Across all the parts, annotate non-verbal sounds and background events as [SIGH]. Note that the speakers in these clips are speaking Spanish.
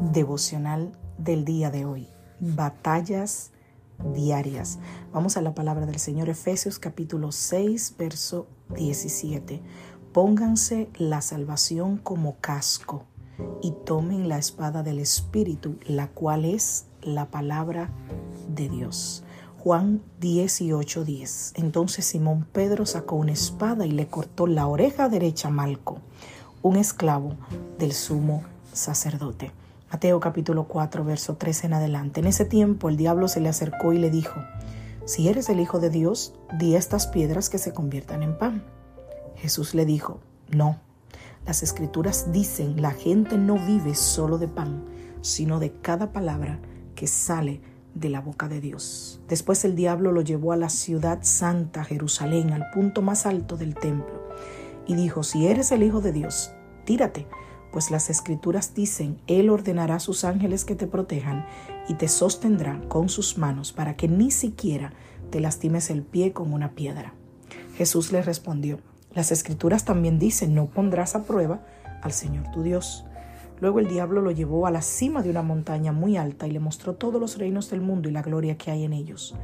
Devocional del día de hoy. Batallas diarias. Vamos a la palabra del Señor Efesios capítulo 6, verso 17. Pónganse la salvación como casco y tomen la espada del Espíritu, la cual es la palabra de Dios. Juan 18:10. 10. Entonces Simón Pedro sacó una espada y le cortó la oreja derecha a Malco, un esclavo del sumo sacerdote. Mateo capítulo 4, verso 13 en adelante. En ese tiempo el diablo se le acercó y le dijo, si eres el Hijo de Dios, di estas piedras que se conviertan en pan. Jesús le dijo, no, las escrituras dicen, la gente no vive solo de pan, sino de cada palabra que sale de la boca de Dios. Después el diablo lo llevó a la ciudad santa, Jerusalén, al punto más alto del templo, y dijo, si eres el Hijo de Dios, tírate pues las escrituras dicen, Él ordenará a sus ángeles que te protejan y te sostendrán con sus manos para que ni siquiera te lastimes el pie con una piedra. Jesús le respondió, las escrituras también dicen, no pondrás a prueba al Señor tu Dios. Luego el diablo lo llevó a la cima de una montaña muy alta y le mostró todos los reinos del mundo y la gloria que hay en ellos.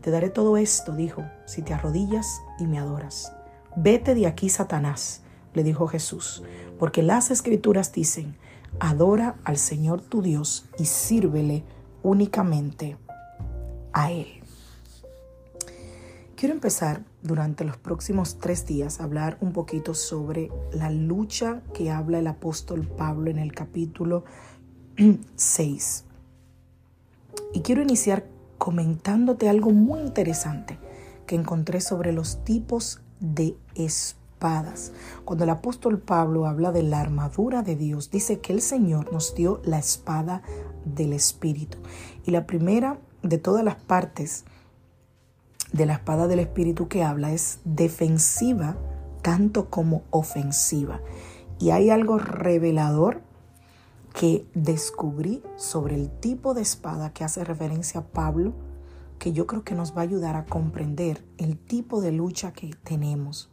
Te daré todo esto, dijo, si te arrodillas y me adoras. Vete de aquí, Satanás le dijo Jesús, porque las escrituras dicen, adora al Señor tu Dios y sírvele únicamente a Él. Quiero empezar durante los próximos tres días a hablar un poquito sobre la lucha que habla el apóstol Pablo en el capítulo [CLEARS THROAT] 6. Y quiero iniciar comentándote algo muy interesante que encontré sobre los tipos de espíritu cuando el apóstol Pablo habla de la armadura de Dios, dice que el Señor nos dio la espada del Espíritu. Y la primera de todas las partes de la espada del Espíritu que habla es defensiva tanto como ofensiva. Y hay algo revelador que descubrí sobre el tipo de espada que hace referencia a Pablo, que yo creo que nos va a ayudar a comprender el tipo de lucha que tenemos.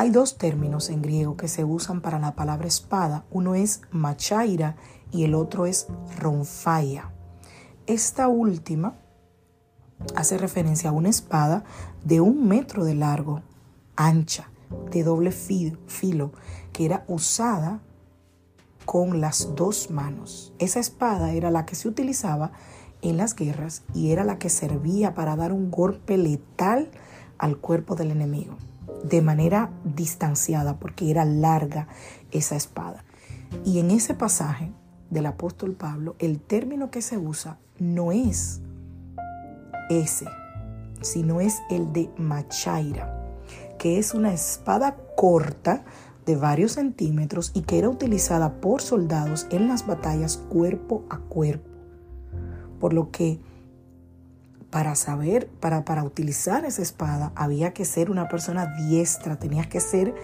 Hay dos términos en griego que se usan para la palabra espada. Uno es machaira y el otro es ronfaia. Esta última hace referencia a una espada de un metro de largo, ancha, de doble filo, que era usada con las dos manos. Esa espada era la que se utilizaba en las guerras y era la que servía para dar un golpe letal al cuerpo del enemigo de manera distanciada porque era larga esa espada. Y en ese pasaje del apóstol Pablo, el término que se usa no es ese, sino es el de machaira, que es una espada corta de varios centímetros y que era utilizada por soldados en las batallas cuerpo a cuerpo. Por lo que para saber, para, para utilizar esa espada, había que ser una persona diestra, tenías que ser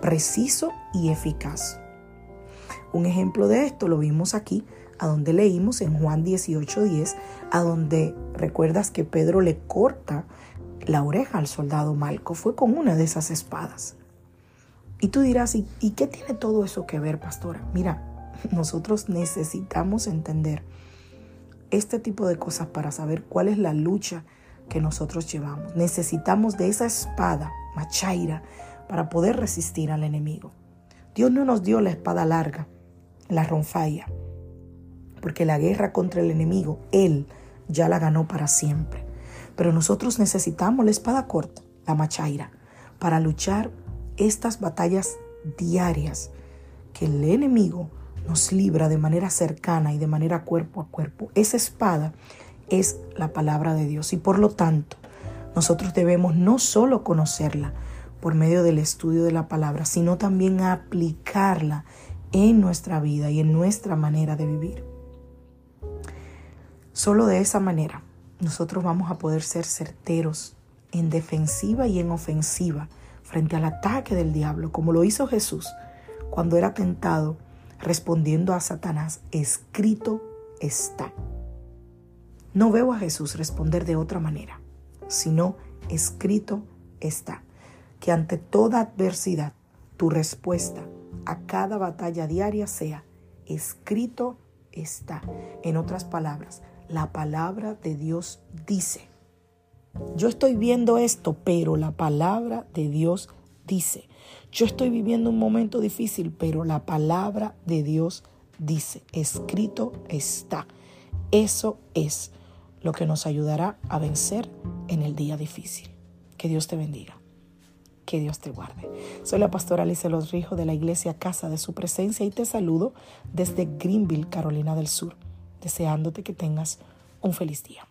preciso y eficaz. Un ejemplo de esto lo vimos aquí, a donde leímos en Juan 18:10, a donde recuerdas que Pedro le corta la oreja al soldado Malco, fue con una de esas espadas. Y tú dirás, ¿y, ¿y qué tiene todo eso que ver, pastora? Mira, [LAUGHS] nosotros necesitamos entender este tipo de cosas para saber cuál es la lucha que nosotros llevamos. Necesitamos de esa espada, machaira, para poder resistir al enemigo. Dios no nos dio la espada larga, la ronfalla, porque la guerra contra el enemigo, Él ya la ganó para siempre. Pero nosotros necesitamos la espada corta, la machaira, para luchar estas batallas diarias que el enemigo nos libra de manera cercana y de manera cuerpo a cuerpo. Esa espada es la palabra de Dios y por lo tanto nosotros debemos no solo conocerla por medio del estudio de la palabra, sino también aplicarla en nuestra vida y en nuestra manera de vivir. Solo de esa manera nosotros vamos a poder ser certeros en defensiva y en ofensiva frente al ataque del diablo, como lo hizo Jesús cuando era tentado respondiendo a Satanás, escrito está. No veo a Jesús responder de otra manera, sino escrito está. Que ante toda adversidad, tu respuesta a cada batalla diaria sea, escrito está. En otras palabras, la palabra de Dios dice. Yo estoy viendo esto, pero la palabra de Dios dice. Yo estoy viviendo un momento difícil, pero la palabra de Dios dice, escrito está. Eso es lo que nos ayudará a vencer en el día difícil. Que Dios te bendiga. Que Dios te guarde. Soy la pastora Alice Los Rijos de la iglesia Casa de Su Presencia y te saludo desde Greenville, Carolina del Sur, deseándote que tengas un feliz día.